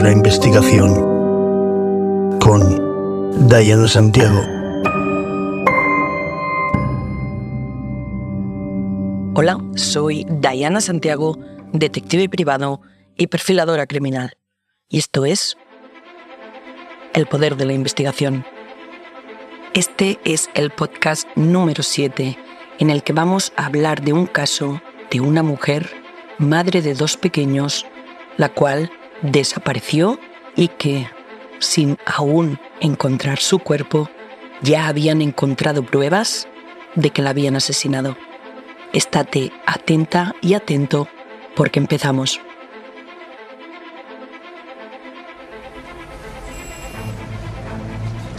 de la investigación con Diana Santiago. Hola, soy Diana Santiago, detective privado y perfiladora criminal. Y esto es El poder de la investigación. Este es el podcast número 7 en el que vamos a hablar de un caso de una mujer, madre de dos pequeños, la cual desapareció y que, sin aún encontrar su cuerpo, ya habían encontrado pruebas de que la habían asesinado. Estate atenta y atento porque empezamos.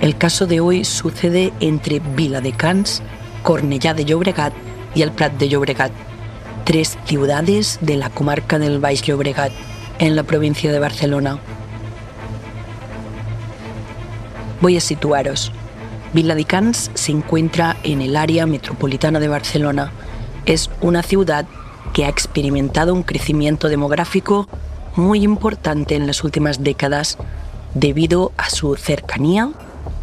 El caso de hoy sucede entre Vila de Cans, Cornellá de Llobregat y el Prat de Llobregat, tres ciudades de la comarca del Baix Llobregat, en la provincia de Barcelona. Voy a situaros. Vila de Cans se encuentra en el área metropolitana de Barcelona. Es una ciudad que ha experimentado un crecimiento demográfico muy importante en las últimas décadas debido a su cercanía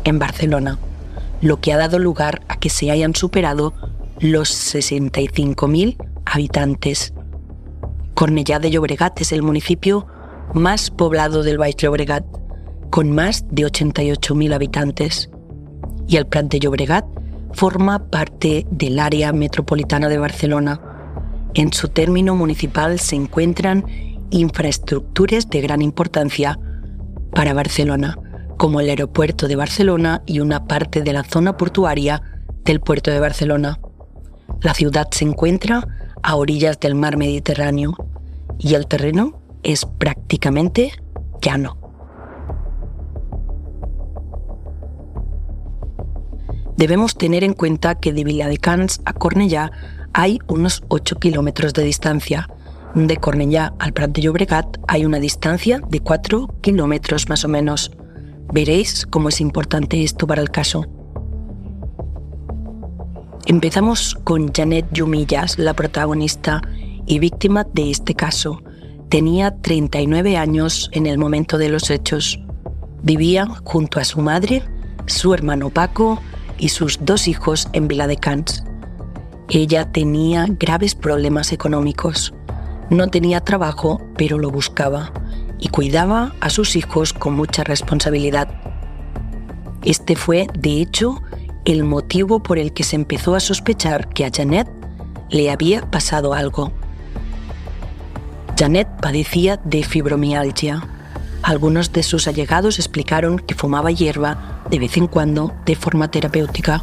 en Barcelona, lo que ha dado lugar a que se hayan superado los 65.000 habitantes. Cornellá de Llobregat es el municipio más poblado del Baix Llobregat, con más de 88.000 habitantes. Y el Prat de Llobregat forma parte del área metropolitana de Barcelona. En su término municipal se encuentran infraestructuras de gran importancia para Barcelona, como el aeropuerto de Barcelona y una parte de la zona portuaria del puerto de Barcelona. La ciudad se encuentra a orillas del mar Mediterráneo y el terreno es prácticamente llano. Debemos tener en cuenta que de Viladecans a Cornellá hay unos 8 kilómetros de distancia. De Cornellá al Prat de Llobregat hay una distancia de 4 kilómetros más o menos. Veréis cómo es importante esto para el caso. Empezamos con Janet Yumillas, la protagonista y víctima de este caso. Tenía 39 años en el momento de los hechos. Vivía junto a su madre, su hermano Paco y sus dos hijos en Vila de Cans. Ella tenía graves problemas económicos. No tenía trabajo, pero lo buscaba y cuidaba a sus hijos con mucha responsabilidad. Este fue, de hecho, el motivo por el que se empezó a sospechar que a Janet le había pasado algo. Janet padecía de fibromialgia. Algunos de sus allegados explicaron que fumaba hierba de vez en cuando de forma terapéutica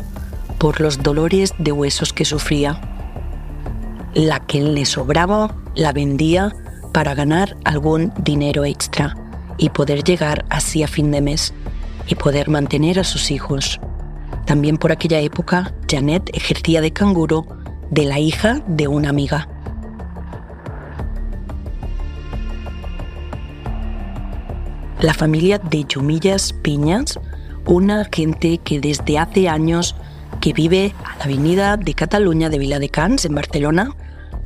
por los dolores de huesos que sufría. La que le sobraba la vendía para ganar algún dinero extra y poder llegar así a fin de mes y poder mantener a sus hijos. También por aquella época, Janet ejercía de canguro de la hija de una amiga. La familia de Yumillas Piñas, una gente que desde hace años que vive a la avenida de Cataluña de Viladecans, en Barcelona,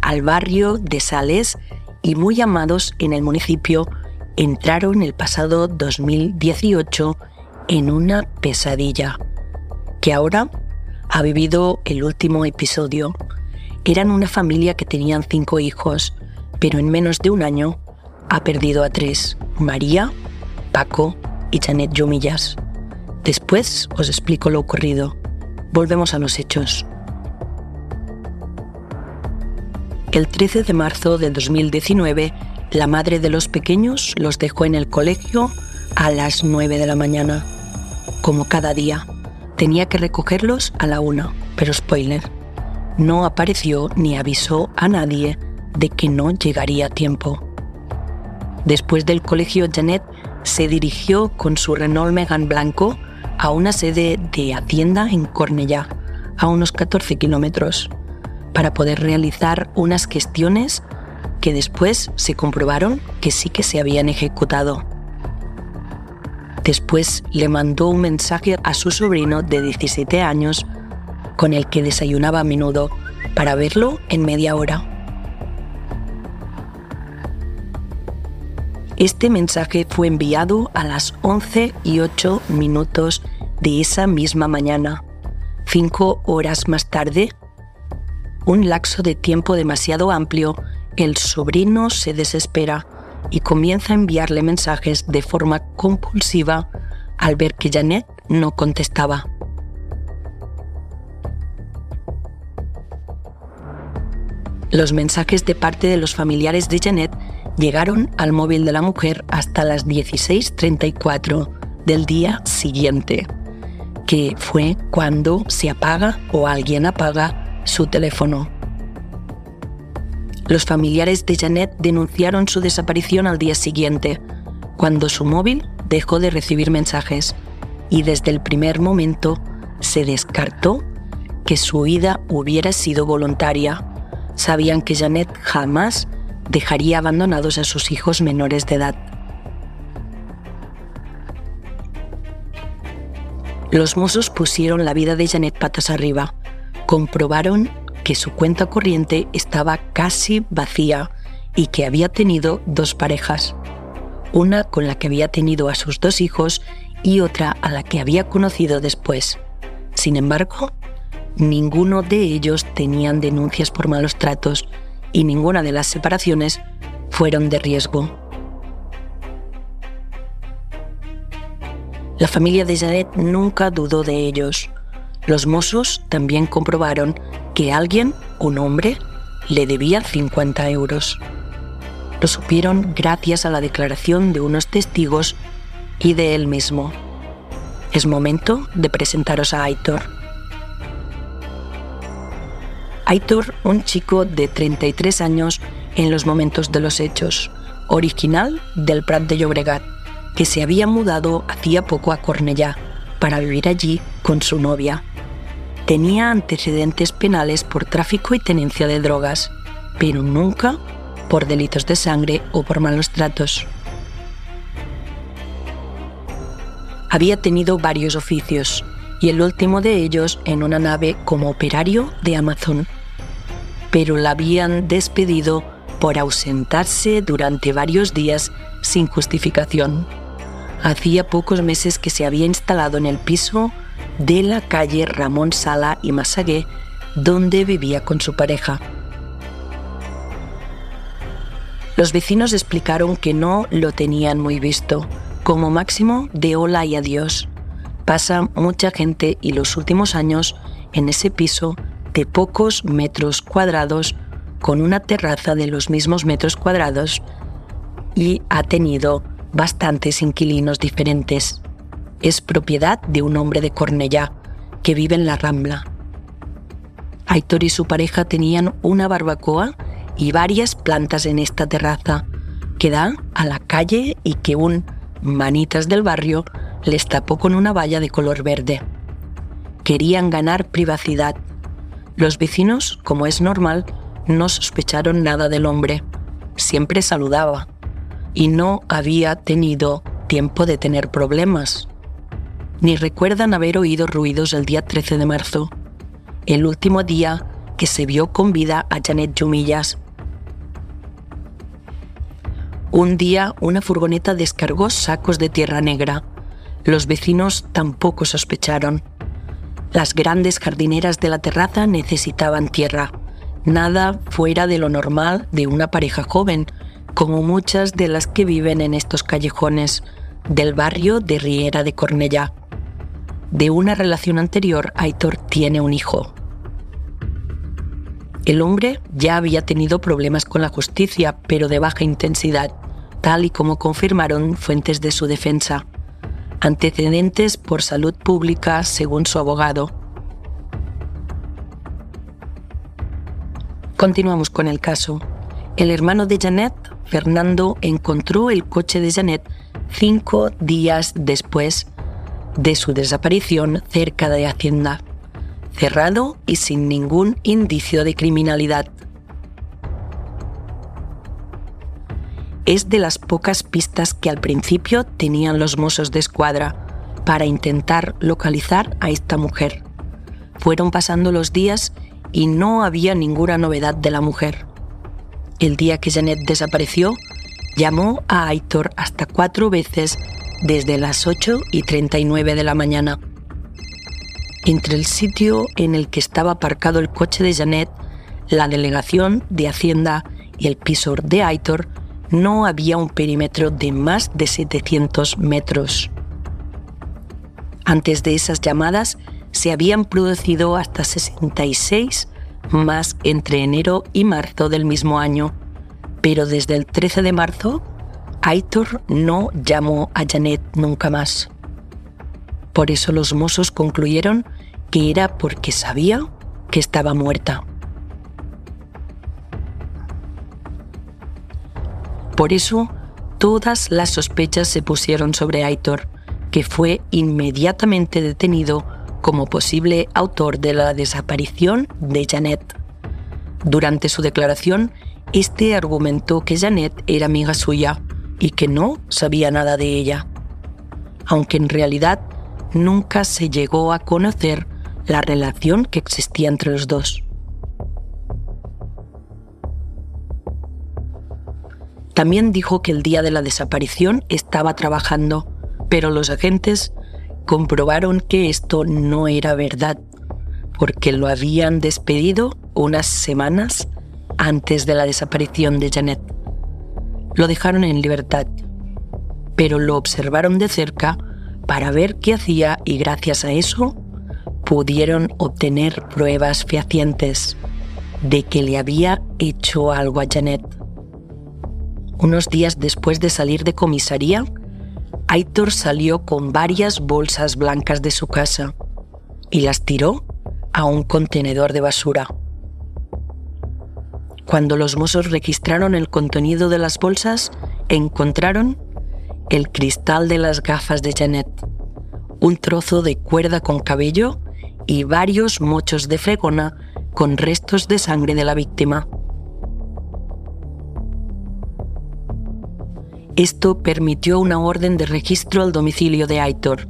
al barrio de Sales y muy amados en el municipio, entraron el pasado 2018 en una pesadilla, que ahora ha vivido el último episodio. Eran una familia que tenían cinco hijos, pero en menos de un año ha perdido a tres, María, Paco y Janet Yomillas. Después os explico lo ocurrido. Volvemos a los hechos. El 13 de marzo de 2019, la madre de los pequeños los dejó en el colegio a las 9 de la mañana. Como cada día, tenía que recogerlos a la una, pero spoiler, no apareció ni avisó a nadie de que no llegaría a tiempo. Después del colegio, Janet se dirigió con su Renault Megane blanco a una sede de Hacienda en Cornellá, a unos 14 kilómetros para poder realizar unas gestiones que después se comprobaron que sí que se habían ejecutado. Después le mandó un mensaje a su sobrino de 17 años con el que desayunaba a menudo para verlo en media hora. Este mensaje fue enviado a las 11 y 8 minutos de esa misma mañana. Cinco horas más tarde, un lapso de tiempo demasiado amplio, el sobrino se desespera y comienza a enviarle mensajes de forma compulsiva al ver que Janet no contestaba. Los mensajes de parte de los familiares de Janet llegaron al móvil de la mujer hasta las 16.34 del día siguiente, que fue cuando se apaga o alguien apaga su teléfono. Los familiares de Janet denunciaron su desaparición al día siguiente, cuando su móvil dejó de recibir mensajes y desde el primer momento se descartó que su huida hubiera sido voluntaria. Sabían que Janet jamás dejaría abandonados a sus hijos menores de edad. Los mozos pusieron la vida de Janet patas arriba. Comprobaron que su cuenta corriente estaba casi vacía y que había tenido dos parejas una con la que había tenido a sus dos hijos y otra a la que había conocido después. Sin embargo, ninguno de ellos tenían denuncias por malos tratos y ninguna de las separaciones fueron de riesgo. La familia de Janet nunca dudó de ellos. Los mozos también comprobaron que alguien, un hombre, le debía 50 euros. Lo supieron gracias a la declaración de unos testigos y de él mismo. Es momento de presentaros a Aitor. Aitor, un chico de 33 años en los momentos de los hechos, original del Prat de Llobregat, que se había mudado hacía poco a Cornellá para vivir allí con su novia. Tenía antecedentes penales por tráfico y tenencia de drogas, pero nunca por delitos de sangre o por malos tratos. Había tenido varios oficios y el último de ellos en una nave como operario de Amazon, pero la habían despedido por ausentarse durante varios días sin justificación. Hacía pocos meses que se había instalado en el piso de la calle Ramón Sala y Masagué, donde vivía con su pareja. Los vecinos explicaron que no lo tenían muy visto, como máximo de hola y adiós. Pasa mucha gente y los últimos años en ese piso de pocos metros cuadrados con una terraza de los mismos metros cuadrados y ha tenido bastantes inquilinos diferentes. Es propiedad de un hombre de Cornellá que vive en la Rambla. Aitor y su pareja tenían una barbacoa y varias plantas en esta terraza que da a la calle y que un manitas del barrio les tapó con una valla de color verde. Querían ganar privacidad. Los vecinos, como es normal, no sospecharon nada del hombre. Siempre saludaba y no había tenido tiempo de tener problemas. Ni recuerdan haber oído ruidos el día 13 de marzo, el último día que se vio con vida a Janet Jumillas, un día una furgoneta descargó sacos de tierra negra. Los vecinos tampoco sospecharon. Las grandes jardineras de la terraza necesitaban tierra, nada fuera de lo normal de una pareja joven, como muchas de las que viven en estos callejones del barrio de Riera de Cornellá. De una relación anterior, Aitor tiene un hijo. El hombre ya había tenido problemas con la justicia, pero de baja intensidad, tal y como confirmaron fuentes de su defensa. Antecedentes por salud pública, según su abogado. Continuamos con el caso. El hermano de Janet, Fernando, encontró el coche de Janet cinco días después de su desaparición cerca de Hacienda cerrado y sin ningún indicio de criminalidad. Es de las pocas pistas que al principio tenían los mozos de escuadra para intentar localizar a esta mujer. Fueron pasando los días y no había ninguna novedad de la mujer. El día que Janet desapareció, llamó a Aitor hasta cuatro veces desde las 8 y 39 de la mañana. Entre el sitio en el que estaba aparcado el coche de Janet, la delegación de Hacienda y el piso de Aitor, no había un perímetro de más de 700 metros. Antes de esas llamadas se habían producido hasta 66 más entre enero y marzo del mismo año, pero desde el 13 de marzo, Aitor no llamó a Janet nunca más. Por eso los mozos concluyeron que era porque sabía que estaba muerta. Por eso, todas las sospechas se pusieron sobre Aitor, que fue inmediatamente detenido como posible autor de la desaparición de Janet. Durante su declaración, este argumentó que Janet era amiga suya y que no sabía nada de ella, aunque en realidad nunca se llegó a conocer la relación que existía entre los dos. También dijo que el día de la desaparición estaba trabajando, pero los agentes comprobaron que esto no era verdad, porque lo habían despedido unas semanas antes de la desaparición de Janet. Lo dejaron en libertad, pero lo observaron de cerca para ver qué hacía y gracias a eso pudieron obtener pruebas fehacientes de que le había hecho algo a Janet. Unos días después de salir de comisaría, Aitor salió con varias bolsas blancas de su casa y las tiró a un contenedor de basura. Cuando los mozos registraron el contenido de las bolsas, encontraron el cristal de las gafas de Janet, un trozo de cuerda con cabello y varios mochos de fregona con restos de sangre de la víctima. Esto permitió una orden de registro al domicilio de Aitor,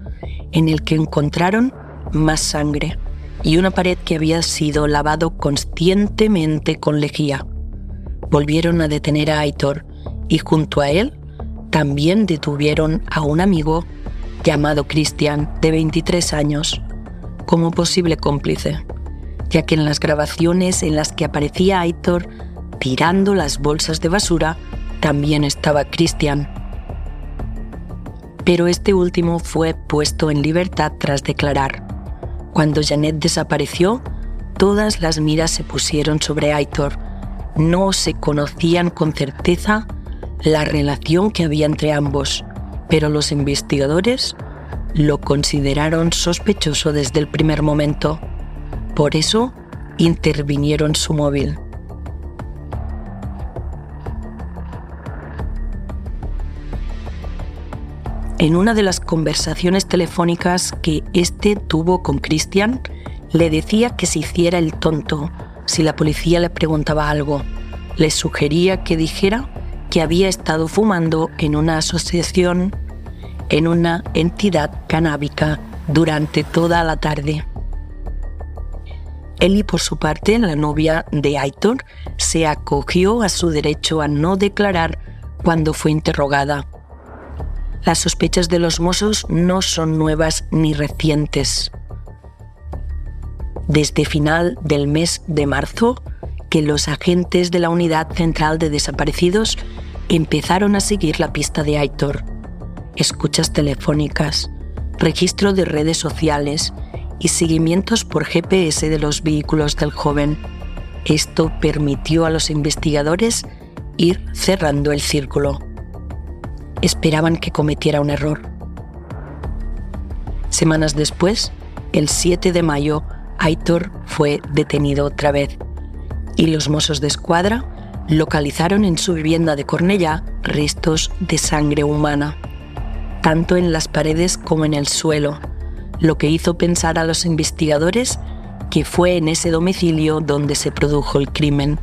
en el que encontraron más sangre y una pared que había sido lavado conscientemente con lejía. Volvieron a detener a Aitor y junto a él también detuvieron a un amigo llamado Christian, de 23 años, como posible cómplice, ya que en las grabaciones en las que aparecía Aitor tirando las bolsas de basura también estaba Christian. Pero este último fue puesto en libertad tras declarar. Cuando Janet desapareció, todas las miras se pusieron sobre Aitor. No se conocían con certeza la relación que había entre ambos, pero los investigadores lo consideraron sospechoso desde el primer momento. Por eso intervinieron su móvil. En una de las conversaciones telefónicas que éste tuvo con Christian, le decía que se hiciera el tonto si la policía le preguntaba algo. Le sugería que dijera que había estado fumando en una asociación, en una entidad canábica, durante toda la tarde. Ellie, por su parte, la novia de Aitor, se acogió a su derecho a no declarar cuando fue interrogada las sospechas de los mozos no son nuevas ni recientes. Desde final del mes de marzo, que los agentes de la Unidad Central de Desaparecidos empezaron a seguir la pista de Aitor. Escuchas telefónicas, registro de redes sociales y seguimientos por GPS de los vehículos del joven. Esto permitió a los investigadores ir cerrando el círculo esperaban que cometiera un error. Semanas después, el 7 de mayo, Aitor fue detenido otra vez y los mozos de escuadra localizaron en su vivienda de Cornellá restos de sangre humana, tanto en las paredes como en el suelo, lo que hizo pensar a los investigadores que fue en ese domicilio donde se produjo el crimen.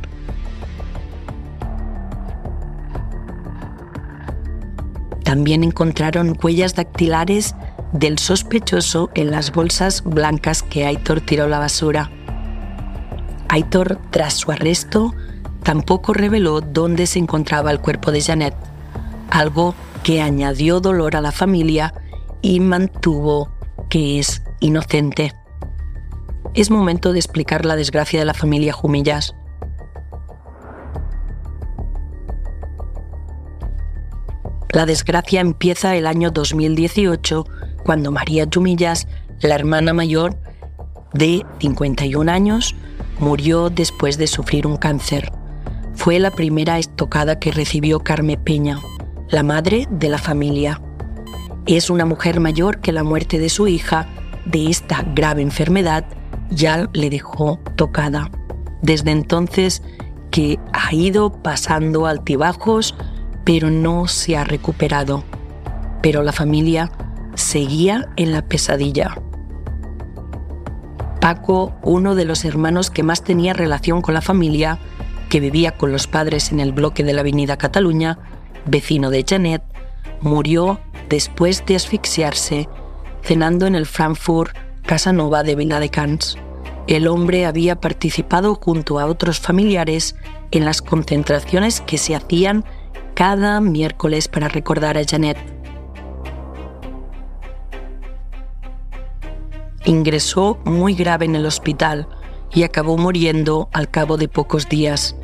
También encontraron huellas dactilares del sospechoso en las bolsas blancas que Aitor tiró a la basura. Aitor, tras su arresto, tampoco reveló dónde se encontraba el cuerpo de Janet, algo que añadió dolor a la familia y mantuvo que es inocente. Es momento de explicar la desgracia de la familia Jumillas. La desgracia empieza el año 2018, cuando María Jumillas, la hermana mayor de 51 años, murió después de sufrir un cáncer. Fue la primera estocada que recibió Carme Peña, la madre de la familia. Es una mujer mayor que la muerte de su hija de esta grave enfermedad ya le dejó tocada. Desde entonces que ha ido pasando altibajos, pero no se ha recuperado. Pero la familia seguía en la pesadilla. Paco, uno de los hermanos que más tenía relación con la familia, que vivía con los padres en el bloque de la Avenida Cataluña, vecino de Janet, murió después de asfixiarse cenando en el Frankfurt Casanova de Viladecans. El hombre había participado junto a otros familiares en las concentraciones que se hacían cada miércoles para recordar a Janet. Ingresó muy grave en el hospital y acabó muriendo al cabo de pocos días.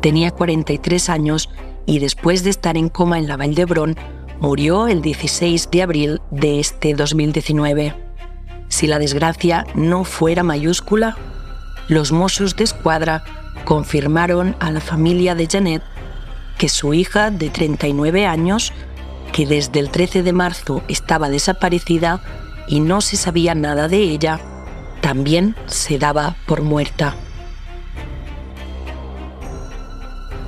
Tenía 43 años y después de estar en coma en la Vall d'Hebron, murió el 16 de abril de este 2019. Si la desgracia no fuera mayúscula, los Mossos de Escuadra confirmaron a la familia de Janet que su hija de 39 años, que desde el 13 de marzo estaba desaparecida y no se sabía nada de ella, también se daba por muerta.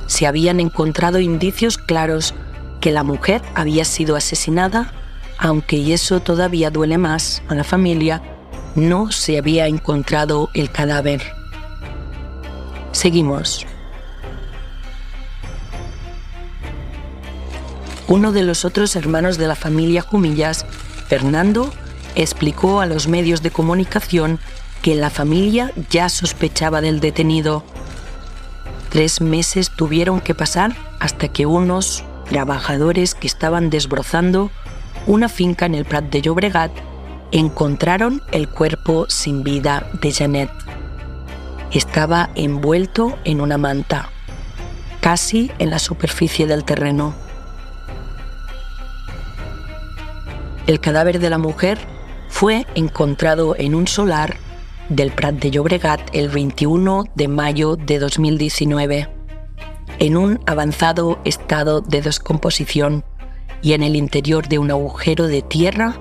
Se habían encontrado indicios claros que la mujer había sido asesinada, aunque y eso todavía duele más a la familia, no se había encontrado el cadáver. Seguimos. Uno de los otros hermanos de la familia Jumillas, Fernando, explicó a los medios de comunicación que la familia ya sospechaba del detenido. Tres meses tuvieron que pasar hasta que unos trabajadores que estaban desbrozando una finca en el Prat de Llobregat encontraron el cuerpo sin vida de Janet. Estaba envuelto en una manta, casi en la superficie del terreno. El cadáver de la mujer fue encontrado en un solar del Prat de Llobregat el 21 de mayo de 2019, en un avanzado estado de descomposición y en el interior de un agujero de tierra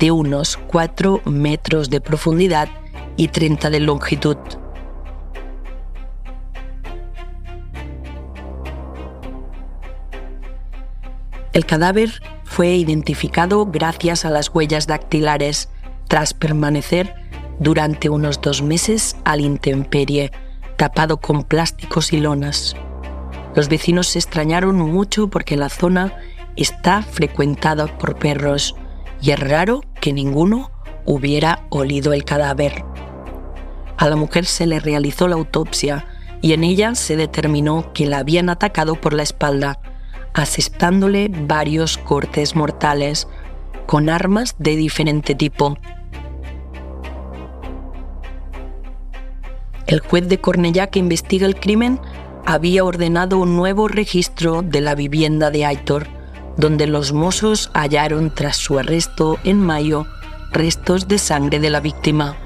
de unos 4 metros de profundidad y 30 de longitud. El cadáver fue identificado gracias a las huellas dactilares tras permanecer durante unos dos meses al intemperie, tapado con plásticos y lonas. Los vecinos se extrañaron mucho porque la zona está frecuentada por perros y es raro que ninguno hubiera olido el cadáver. A la mujer se le realizó la autopsia y en ella se determinó que la habían atacado por la espalda asestándole varios cortes mortales con armas de diferente tipo. El juez de Cornellá que investiga el crimen había ordenado un nuevo registro de la vivienda de Aitor, donde los mozos hallaron tras su arresto en mayo restos de sangre de la víctima.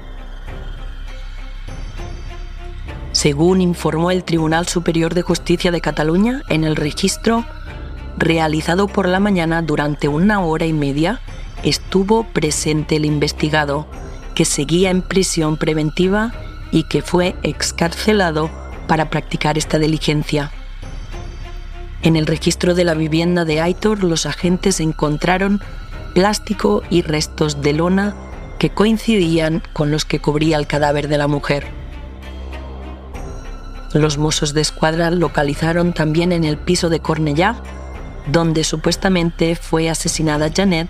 Según informó el Tribunal Superior de Justicia de Cataluña en el registro, realizado por la mañana durante una hora y media, estuvo presente el investigado, que seguía en prisión preventiva y que fue excarcelado para practicar esta diligencia. En el registro de la vivienda de Aitor, los agentes encontraron plástico y restos de lona que coincidían con los que cubría el cadáver de la mujer. Los mozos de escuadra localizaron también en el piso de Cornellá donde supuestamente fue asesinada Janet,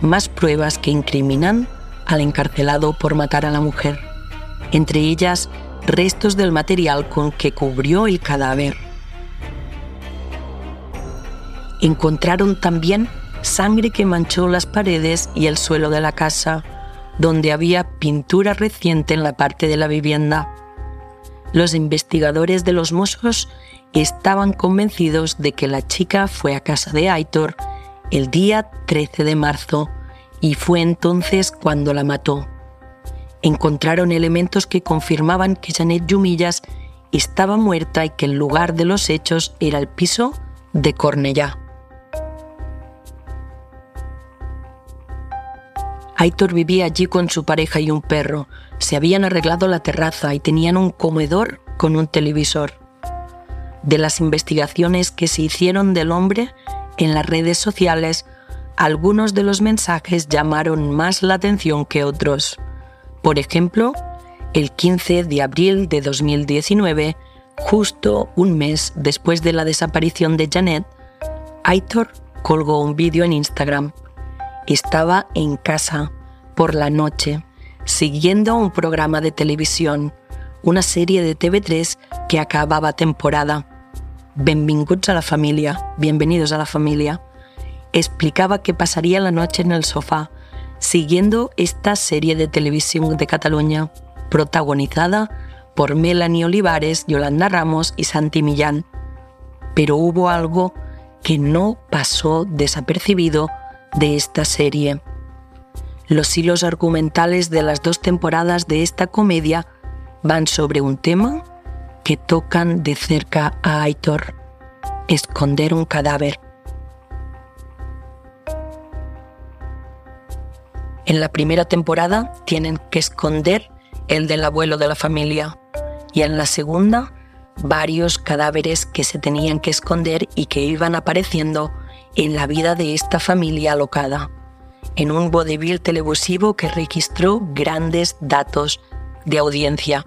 más pruebas que incriminan al encarcelado por matar a la mujer, entre ellas restos del material con que cubrió el cadáver. Encontraron también sangre que manchó las paredes y el suelo de la casa, donde había pintura reciente en la parte de la vivienda. Los investigadores de los Mossos estaban convencidos de que la chica fue a casa de Aitor el día 13 de marzo y fue entonces cuando la mató. Encontraron elementos que confirmaban que Janet Yumillas estaba muerta y que el lugar de los hechos era el piso de Cornellá. Aitor vivía allí con su pareja y un perro. Se habían arreglado la terraza y tenían un comedor con un televisor. De las investigaciones que se hicieron del hombre en las redes sociales, algunos de los mensajes llamaron más la atención que otros. Por ejemplo, el 15 de abril de 2019, justo un mes después de la desaparición de Janet, Aitor colgó un vídeo en Instagram. Estaba en casa por la noche, siguiendo un programa de televisión, una serie de TV3 que acababa temporada. Benvinguts a la familia, bienvenidos a la familia. Explicaba que pasaría la noche en el sofá, siguiendo esta serie de televisión de Cataluña protagonizada por Melanie Olivares, Yolanda Ramos y Santi Millán. Pero hubo algo que no pasó desapercibido de esta serie. Los hilos argumentales de las dos temporadas de esta comedia van sobre un tema que tocan de cerca a Aitor, esconder un cadáver. En la primera temporada tienen que esconder el del abuelo de la familia, y en la segunda, varios cadáveres que se tenían que esconder y que iban apareciendo en la vida de esta familia alocada, en un vodevil televisivo que registró grandes datos de audiencia.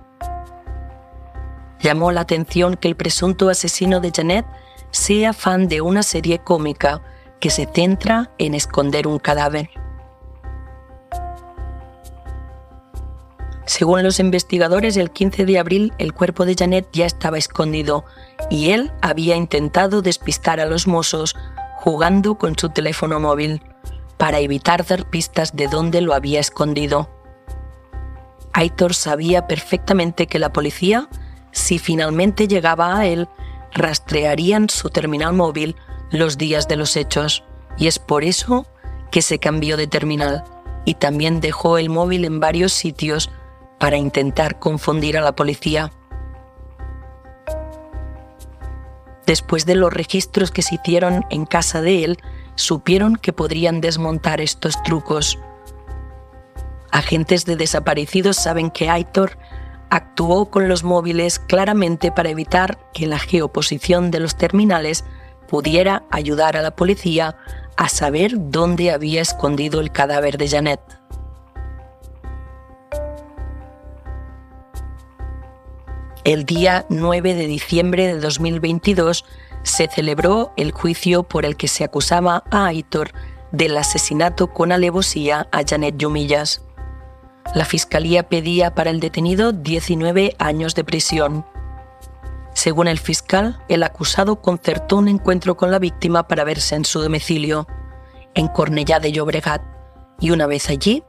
Llamó la atención que el presunto asesino de Janet sea fan de una serie cómica que se centra en esconder un cadáver. Según los investigadores, el 15 de abril el cuerpo de Janet ya estaba escondido y él había intentado despistar a los mozos jugando con su teléfono móvil para evitar dar pistas de dónde lo había escondido. Aitor sabía perfectamente que la policía, si finalmente llegaba a él, rastrearían su terminal móvil los días de los hechos, y es por eso que se cambió de terminal y también dejó el móvil en varios sitios para intentar confundir a la policía. Después de los registros que se hicieron en casa de él, supieron que podrían desmontar estos trucos. Agentes de desaparecidos saben que Aitor actuó con los móviles claramente para evitar que la geoposición de los terminales pudiera ayudar a la policía a saber dónde había escondido el cadáver de Janet. El día 9 de diciembre de 2022 se celebró el juicio por el que se acusaba a Aitor del asesinato con alevosía a Janet Yumillas. La fiscalía pedía para el detenido 19 años de prisión. Según el fiscal, el acusado concertó un encuentro con la víctima para verse en su domicilio, en Cornellá de Llobregat, y una vez allí,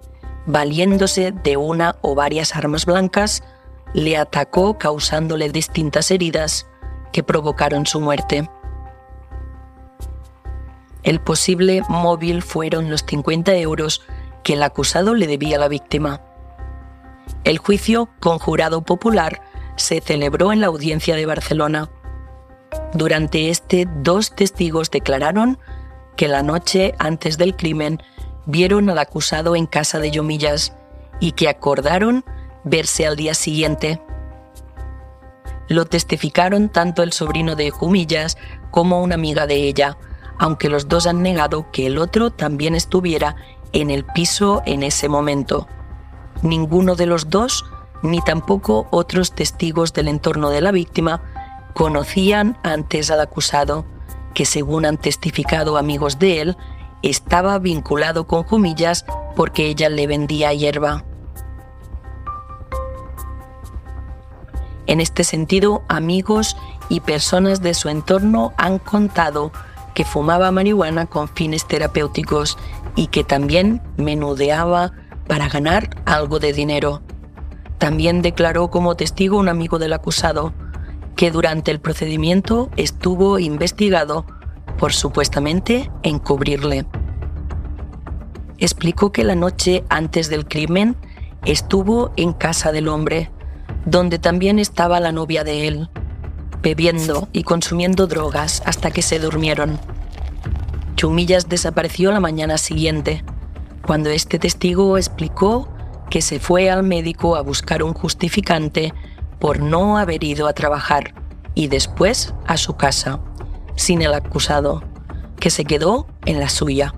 valiéndose de una o varias armas blancas, le atacó causándole distintas heridas que provocaron su muerte. El posible móvil fueron los 50 euros que el acusado le debía a la víctima. El juicio con jurado popular se celebró en la audiencia de Barcelona. Durante este, dos testigos declararon que la noche antes del crimen vieron al acusado en casa de Yomillas y que acordaron verse al día siguiente. Lo testificaron tanto el sobrino de Jumillas como una amiga de ella, aunque los dos han negado que el otro también estuviera en el piso en ese momento. Ninguno de los dos, ni tampoco otros testigos del entorno de la víctima, conocían antes al acusado, que según han testificado amigos de él, estaba vinculado con Jumillas porque ella le vendía hierba. En este sentido, amigos y personas de su entorno han contado que fumaba marihuana con fines terapéuticos y que también menudeaba para ganar algo de dinero. También declaró como testigo un amigo del acusado, que durante el procedimiento estuvo investigado por supuestamente encubrirle. Explicó que la noche antes del crimen estuvo en casa del hombre, donde también estaba la novia de él, bebiendo y consumiendo drogas hasta que se durmieron. Chumillas desapareció la mañana siguiente, cuando este testigo explicó que se fue al médico a buscar un justificante por no haber ido a trabajar y después a su casa, sin el acusado, que se quedó en la suya.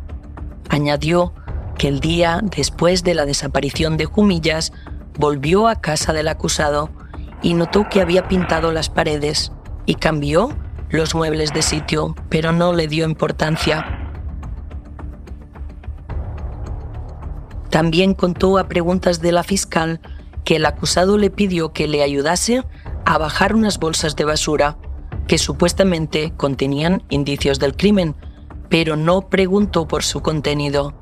Añadió que el día después de la desaparición de Jumillas volvió a casa del acusado y notó que había pintado las paredes y cambió los muebles de sitio, pero no le dio importancia. También contó a preguntas de la fiscal que el acusado le pidió que le ayudase a bajar unas bolsas de basura que supuestamente contenían indicios del crimen, pero no preguntó por su contenido.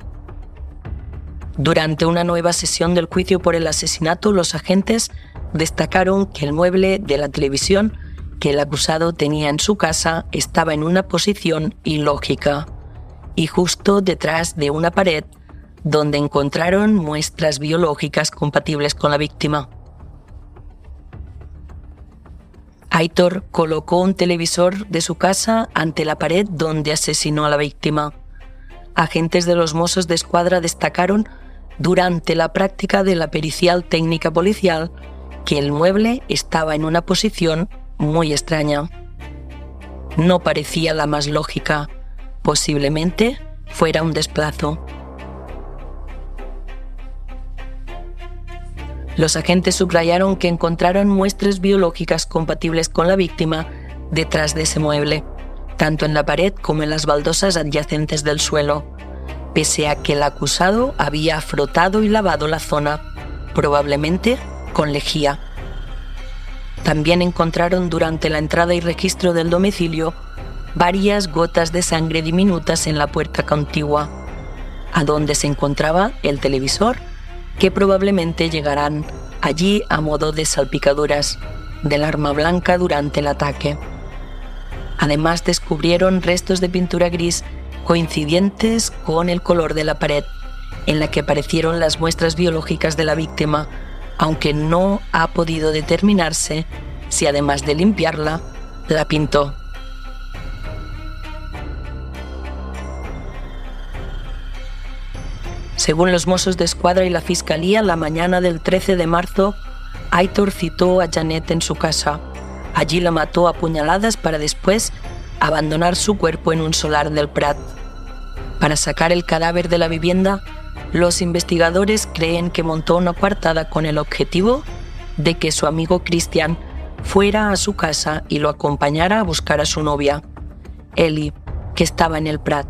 Durante una nueva sesión del juicio por el asesinato, los agentes destacaron que el mueble de la televisión que el acusado tenía en su casa estaba en una posición ilógica y justo detrás de una pared donde encontraron muestras biológicas compatibles con la víctima. Aitor colocó un televisor de su casa ante la pared donde asesinó a la víctima. Agentes de los Mossos de Escuadra destacaron durante la práctica de la pericial técnica policial que el mueble estaba en una posición muy extraña. No parecía la más lógica, posiblemente fuera un desplazo. Los agentes subrayaron que encontraron muestras biológicas compatibles con la víctima detrás de ese mueble, tanto en la pared como en las baldosas adyacentes del suelo pese a que el acusado había frotado y lavado la zona, probablemente con lejía. También encontraron durante la entrada y registro del domicilio varias gotas de sangre diminutas en la puerta contigua, a donde se encontraba el televisor, que probablemente llegarán allí a modo de salpicaduras del arma blanca durante el ataque. Además descubrieron restos de pintura gris coincidentes con el color de la pared en la que aparecieron las muestras biológicas de la víctima, aunque no ha podido determinarse si además de limpiarla, la pintó. Según los mozos de escuadra y la fiscalía, la mañana del 13 de marzo, Aitor citó a Janet en su casa. Allí la mató a puñaladas para después abandonar su cuerpo en un solar del Prat. Para sacar el cadáver de la vivienda, los investigadores creen que montó una coartada con el objetivo de que su amigo Christian fuera a su casa y lo acompañara a buscar a su novia, Ellie, que estaba en el Prat.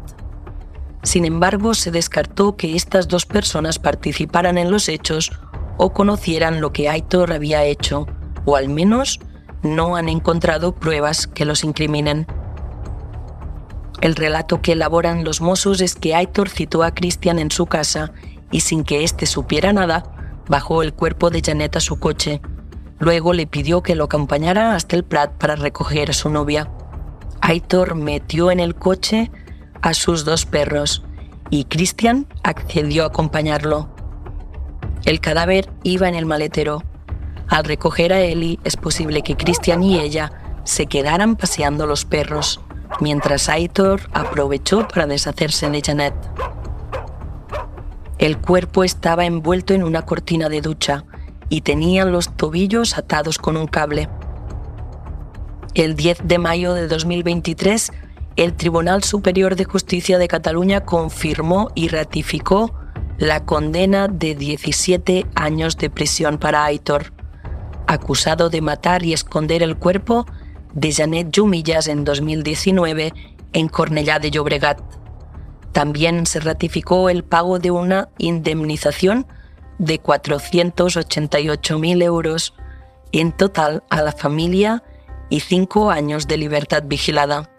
Sin embargo, se descartó que estas dos personas participaran en los hechos o conocieran lo que Aitor había hecho, o al menos no han encontrado pruebas que los incriminen. El relato que elaboran los mozos es que Aitor citó a Christian en su casa y sin que éste supiera nada, bajó el cuerpo de Janet a su coche. Luego le pidió que lo acompañara hasta el Prat para recoger a su novia. Aitor metió en el coche a sus dos perros y Christian accedió a acompañarlo. El cadáver iba en el maletero. Al recoger a Ellie es posible que Christian y ella se quedaran paseando los perros mientras Aitor aprovechó para deshacerse de Janet. El cuerpo estaba envuelto en una cortina de ducha y tenía los tobillos atados con un cable. El 10 de mayo de 2023, el Tribunal Superior de Justicia de Cataluña confirmó y ratificó la condena de 17 años de prisión para Aitor, acusado de matar y esconder el cuerpo de Janet Jumillas en 2019 en Cornellá de Llobregat. También se ratificó el pago de una indemnización de 488.000 euros en total a la familia y cinco años de libertad vigilada.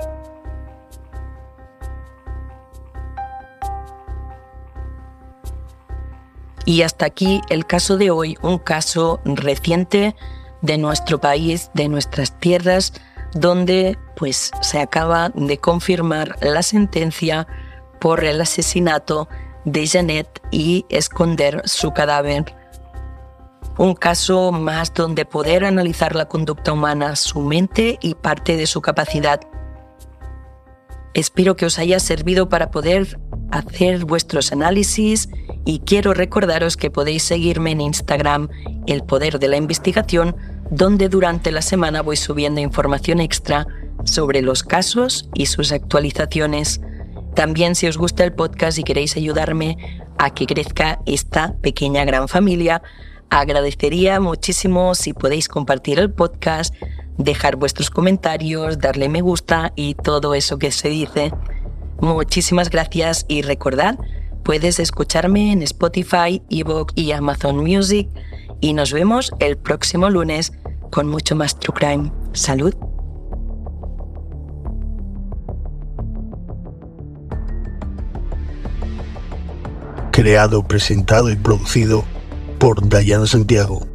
Y hasta aquí el caso de hoy, un caso reciente de nuestro país, de nuestras tierras, donde pues se acaba de confirmar la sentencia por el asesinato de Janet y esconder su cadáver. Un caso más donde poder analizar la conducta humana, su mente y parte de su capacidad. Espero que os haya servido para poder hacer vuestros análisis y quiero recordaros que podéis seguirme en Instagram, El Poder de la Investigación, donde durante la semana voy subiendo información extra sobre los casos y sus actualizaciones. También si os gusta el podcast y queréis ayudarme a que crezca esta pequeña gran familia, agradecería muchísimo si podéis compartir el podcast, dejar vuestros comentarios, darle me gusta y todo eso que se dice. Muchísimas gracias y recordad, puedes escucharme en Spotify, Evox y Amazon Music y nos vemos el próximo lunes con mucho más True Crime. Salud. Creado, presentado y producido por Diana Santiago.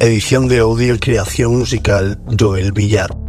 Edición de audio y creación musical Joel Villar.